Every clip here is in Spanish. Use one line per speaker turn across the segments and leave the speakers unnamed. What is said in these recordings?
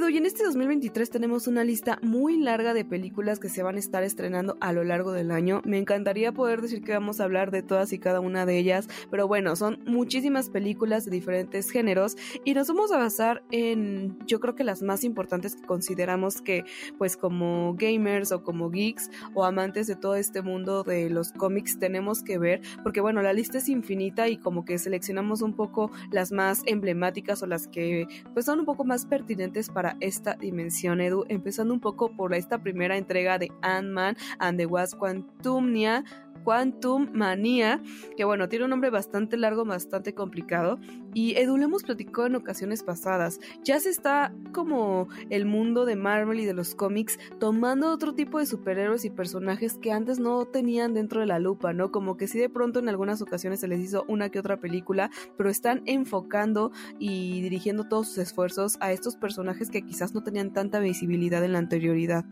Edu, y en este 2023 tenemos una lista muy larga de películas que se van a estar estrenando a lo largo del año. Me encantaría poder decir que vamos a hablar de todas y cada una de ellas, pero bueno, son muchísimas películas de diferentes géneros y nos vamos a basar en, yo creo que las más importantes que consideramos que, pues como gamers o como geeks o amantes de todo este mundo de los cómics tenemos que ver, porque bueno, la lista es infinita y como que seleccionamos un poco las más emblemáticas o las que pues son un poco más pertinentes para esta dimensión, Edu, empezando un poco por esta primera entrega de Ant-Man and the Wasp Quantumnia, Quantum Manía, que bueno, tiene un nombre bastante largo, bastante complicado. Y Edu lo hemos platicado en ocasiones pasadas. Ya se está como el mundo de Marvel y de los cómics tomando otro tipo de superhéroes y personajes que antes no tenían dentro de la lupa, ¿no? Como que sí de pronto en algunas ocasiones se les hizo una que otra película, pero están enfocando y dirigiendo todos sus esfuerzos a estos personajes que quizás no tenían tanta visibilidad en la anterioridad.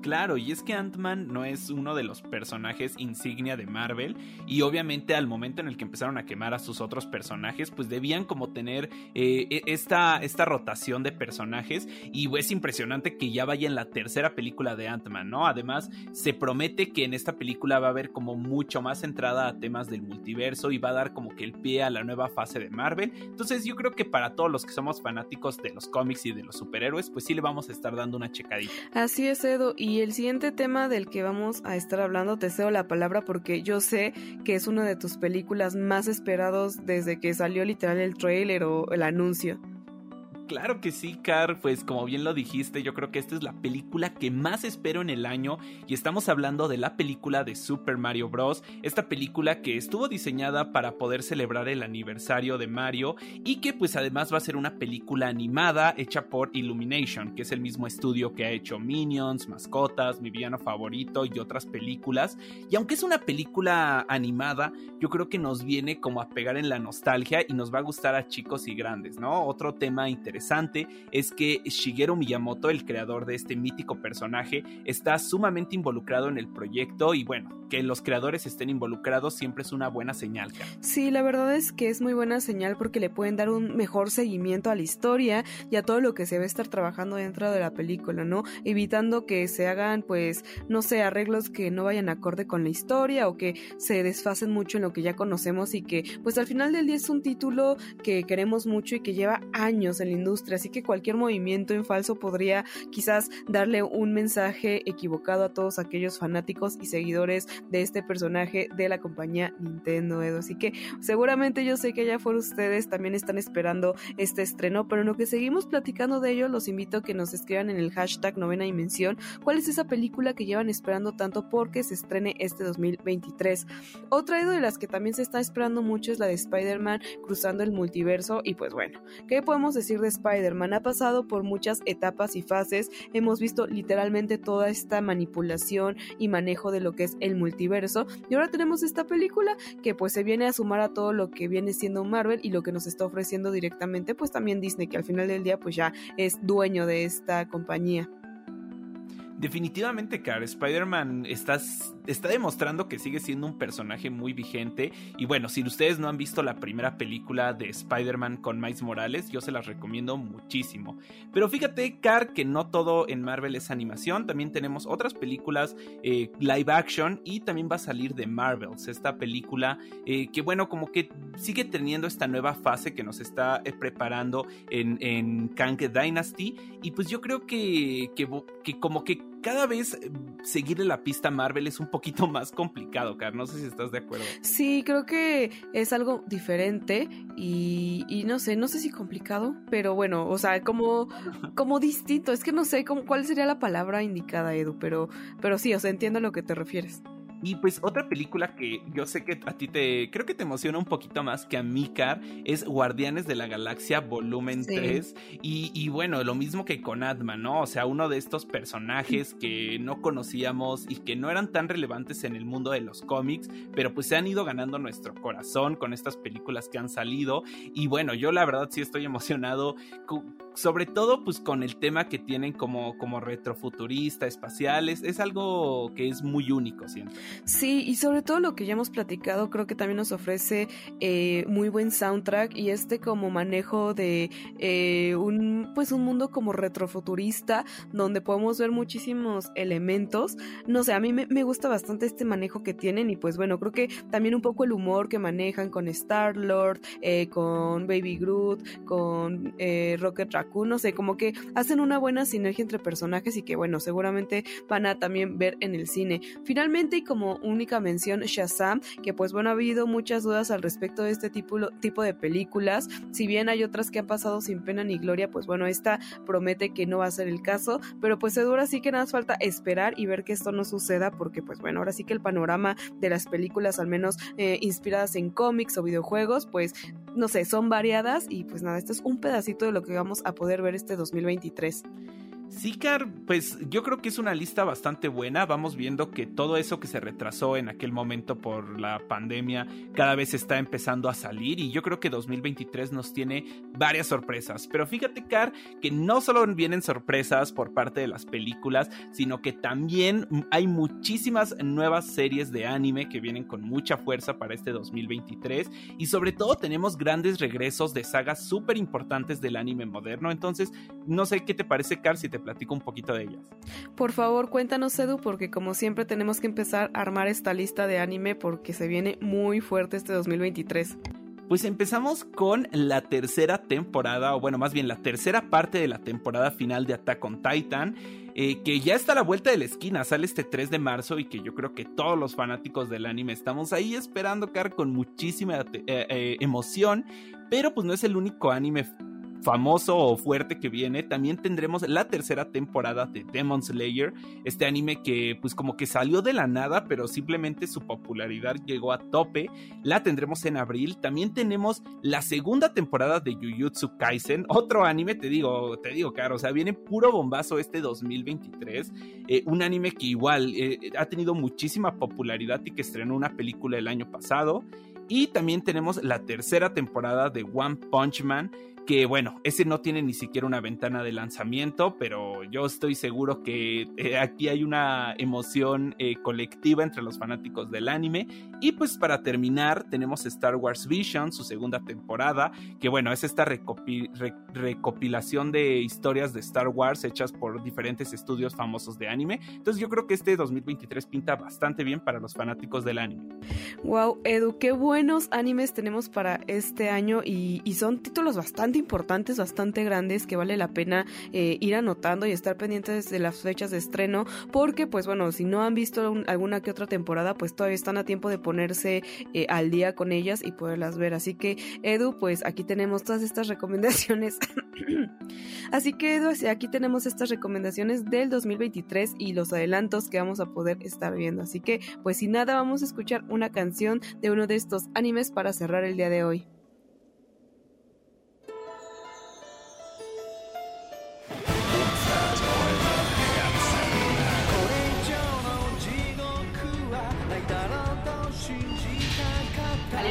Claro, y es que Ant-Man no es uno de los personajes insignia de Marvel y obviamente al momento en el que empezaron a quemar a sus otros personajes pues debían como tener eh, e, esta, esta rotación de personajes y es impresionante que ya vaya en la tercera película de Ant-Man, ¿no? Además se promete que en esta película va a haber como mucho más entrada a temas del multiverso y va a dar como que el pie a la nueva fase de Marvel, entonces yo creo que para todos los que somos fanáticos de los cómics y de los superhéroes pues sí le vamos a estar dando una checadita.
Así es Edo y y el siguiente tema del que vamos a estar hablando, te cedo la palabra porque yo sé que es una de tus películas más esperados desde que salió literal el trailer o el anuncio.
Claro que sí, Car, pues como bien lo dijiste, yo creo que esta es la película que más espero en el año y estamos hablando de la película de Super Mario Bros. Esta película que estuvo diseñada para poder celebrar el aniversario de Mario y que pues además va a ser una película animada hecha por Illumination, que es el mismo estudio que ha hecho Minions, Mascotas, Mi villano favorito y otras películas. Y aunque es una película animada, yo creo que nos viene como a pegar en la nostalgia y nos va a gustar a chicos y grandes, ¿no? Otro tema interesante es que Shigeru Miyamoto, el creador de este mítico personaje, está sumamente involucrado en el proyecto y bueno, que los creadores estén involucrados siempre es una buena señal.
Sí, la verdad es que es muy buena señal porque le pueden dar un mejor seguimiento a la historia y a todo lo que se va a estar trabajando dentro de la película, ¿no? Evitando que se hagan, pues, no sé, arreglos que no vayan acorde con la historia o que se desfasen mucho en lo que ya conocemos y que, pues, al final del día es un título que queremos mucho y que lleva años en la industria así que cualquier movimiento en falso podría quizás darle un mensaje equivocado a todos aquellos fanáticos y seguidores de este personaje de la compañía Nintendo Edo. Así que seguramente yo sé que ya fueron ustedes también están esperando este estreno, pero en lo que seguimos platicando de ello, los invito a que nos escriban en el hashtag novena dimensión cuál es esa película que llevan esperando tanto porque se estrene este 2023. Otra de las que también se está esperando mucho es la de Spider-Man cruzando el multiverso y pues bueno, ¿qué podemos decir de Spider-Man ha pasado por muchas etapas y fases, hemos visto literalmente toda esta manipulación y manejo de lo que es el multiverso y ahora tenemos esta película que pues se viene a sumar a todo lo que viene siendo Marvel y lo que nos está ofreciendo directamente pues también Disney que al final del día pues ya es dueño de esta compañía.
Definitivamente, Car, Spider-Man está, está demostrando que sigue siendo un personaje muy vigente. Y bueno, si ustedes no han visto la primera película de Spider-Man con Miles Morales, yo se las recomiendo muchísimo. Pero fíjate, Car, que no todo en Marvel es animación. También tenemos otras películas eh, live action y también va a salir de Marvels, esta película eh, que, bueno, como que sigue teniendo esta nueva fase que nos está eh, preparando en, en Kang Dynasty. Y pues yo creo que, que, que como que cada vez eh, seguirle la pista Marvel es un poquito más complicado, Car. No sé si estás de acuerdo.
Sí, creo que es algo diferente y, y no sé, no sé si complicado, pero bueno, o sea, como, como distinto. Es que no sé cuál sería la palabra indicada, Edu, pero, pero sí, o sea, entiendo a lo que te refieres.
Y pues otra película que yo sé que a ti te creo que te emociona un poquito más que a mí, Car, es Guardianes de la Galaxia volumen 3. Y, y, bueno, lo mismo que con Adman, ¿no? O sea, uno de estos personajes que no conocíamos y que no eran tan relevantes en el mundo de los cómics, pero pues se han ido ganando nuestro corazón con estas películas que han salido. Y bueno, yo la verdad sí estoy emocionado, sobre todo pues con el tema que tienen como, como retrofuturista, espaciales. Es algo que es muy único, siento.
Sí, y sobre todo lo que ya hemos platicado, creo que también nos ofrece eh, muy buen soundtrack y este como manejo de eh, un pues un mundo como retrofuturista donde podemos ver muchísimos elementos. No sé, a mí me, me gusta bastante este manejo que tienen y pues bueno, creo que también un poco el humor que manejan con Star Lord, eh, con Baby Groot, con Rocket Raccoon, no sé, como que hacen una buena sinergia entre personajes y que bueno, seguramente van a también ver en el cine. Finalmente y como como única mención Shazam, que pues bueno, ha habido muchas dudas al respecto de este tipo, tipo de películas. Si bien hay otras que han pasado sin pena ni gloria, pues bueno, esta promete que no va a ser el caso, pero pues seguro sí que nada más falta esperar y ver que esto no suceda, porque pues bueno, ahora sí que el panorama de las películas, al menos eh, inspiradas en cómics o videojuegos, pues no sé, son variadas y pues nada, esto es un pedacito de lo que vamos a poder ver este 2023.
Car, pues yo creo que es una lista bastante buena. Vamos viendo que todo eso que se retrasó en aquel momento por la pandemia cada vez está empezando a salir y yo creo que 2023 nos tiene varias sorpresas. Pero fíjate, Car, que no solo vienen sorpresas por parte de las películas, sino que también hay muchísimas nuevas series de anime que vienen con mucha fuerza para este 2023 y sobre todo tenemos grandes regresos de sagas súper importantes del anime moderno. Entonces, no sé qué te parece, Car, si te platico un poquito de ellas.
Por favor, cuéntanos, Edu, porque como siempre tenemos que empezar a armar esta lista de anime porque se viene muy fuerte este 2023.
Pues empezamos con la tercera temporada, o bueno, más bien la tercera parte de la temporada final de Attack on Titan, eh, que ya está a la vuelta de la esquina, sale este 3 de marzo y que yo creo que todos los fanáticos del anime estamos ahí esperando, Car, con muchísima eh, eh, emoción, pero pues no es el único anime famoso o fuerte que viene, también tendremos la tercera temporada de Demon Slayer, este anime que pues como que salió de la nada, pero simplemente su popularidad llegó a tope. La tendremos en abril. También tenemos la segunda temporada de Jujutsu Kaisen, otro anime, te digo, te digo, caro, o sea, viene puro bombazo este 2023, eh, un anime que igual eh, ha tenido muchísima popularidad y que estrenó una película el año pasado. Y también tenemos la tercera temporada de One Punch Man, que bueno, ese no tiene ni siquiera una ventana de lanzamiento, pero yo estoy seguro que eh, aquí hay una emoción eh, colectiva entre los fanáticos del anime. Y pues para terminar, tenemos Star Wars Vision, su segunda temporada, que bueno, es esta recopilación de historias de Star Wars hechas por diferentes estudios famosos de anime. Entonces yo creo que este 2023 pinta bastante bien para los fanáticos del anime.
Wow, Edu, qué buenos animes tenemos para este año y, y son títulos bastante importantes, bastante grandes que vale la pena eh, ir anotando y estar pendientes de las fechas de estreno porque pues bueno, si no han visto alguna que otra temporada pues todavía están a tiempo de ponerse eh, al día con ellas y poderlas ver. Así que Edu, pues aquí tenemos todas estas recomendaciones. Así que Edu, aquí tenemos estas recomendaciones del 2023 y los adelantos que vamos a poder estar viendo. Así que pues sin nada vamos a escuchar una canción de uno de estos animes para cerrar el día de hoy.